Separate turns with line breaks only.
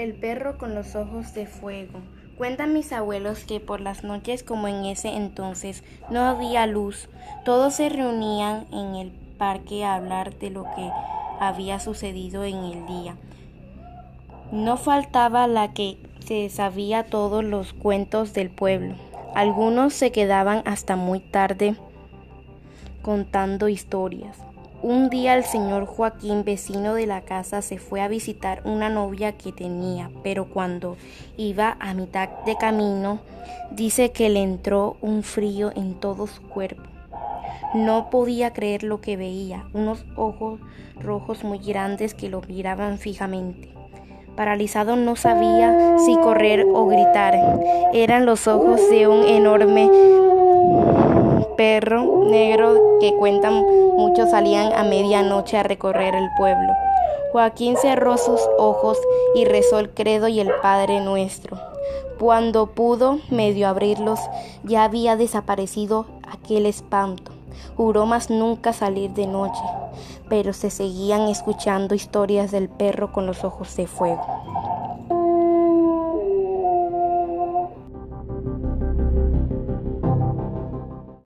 El perro con los ojos de fuego. Cuentan mis abuelos que por las noches como en ese entonces no había luz, todos se reunían en el parque a hablar de lo que había sucedido en el día. No faltaba la que se sabía todos los cuentos del pueblo. Algunos se quedaban hasta muy tarde contando historias. Un día el señor Joaquín, vecino de la casa, se fue a visitar una novia que tenía, pero cuando iba a mitad de camino, dice que le entró un frío en todo su cuerpo. No podía creer lo que veía, unos ojos rojos muy grandes que lo miraban fijamente. Paralizado no sabía si correr o gritar. Eran los ojos de un enorme perro negro que cuentan muchos salían a medianoche a recorrer el pueblo. Joaquín cerró sus ojos y rezó el credo y el Padre nuestro. Cuando pudo medio abrirlos, ya había desaparecido aquel espanto. Juró más nunca salir de noche, pero se seguían escuchando historias del perro con los ojos de fuego.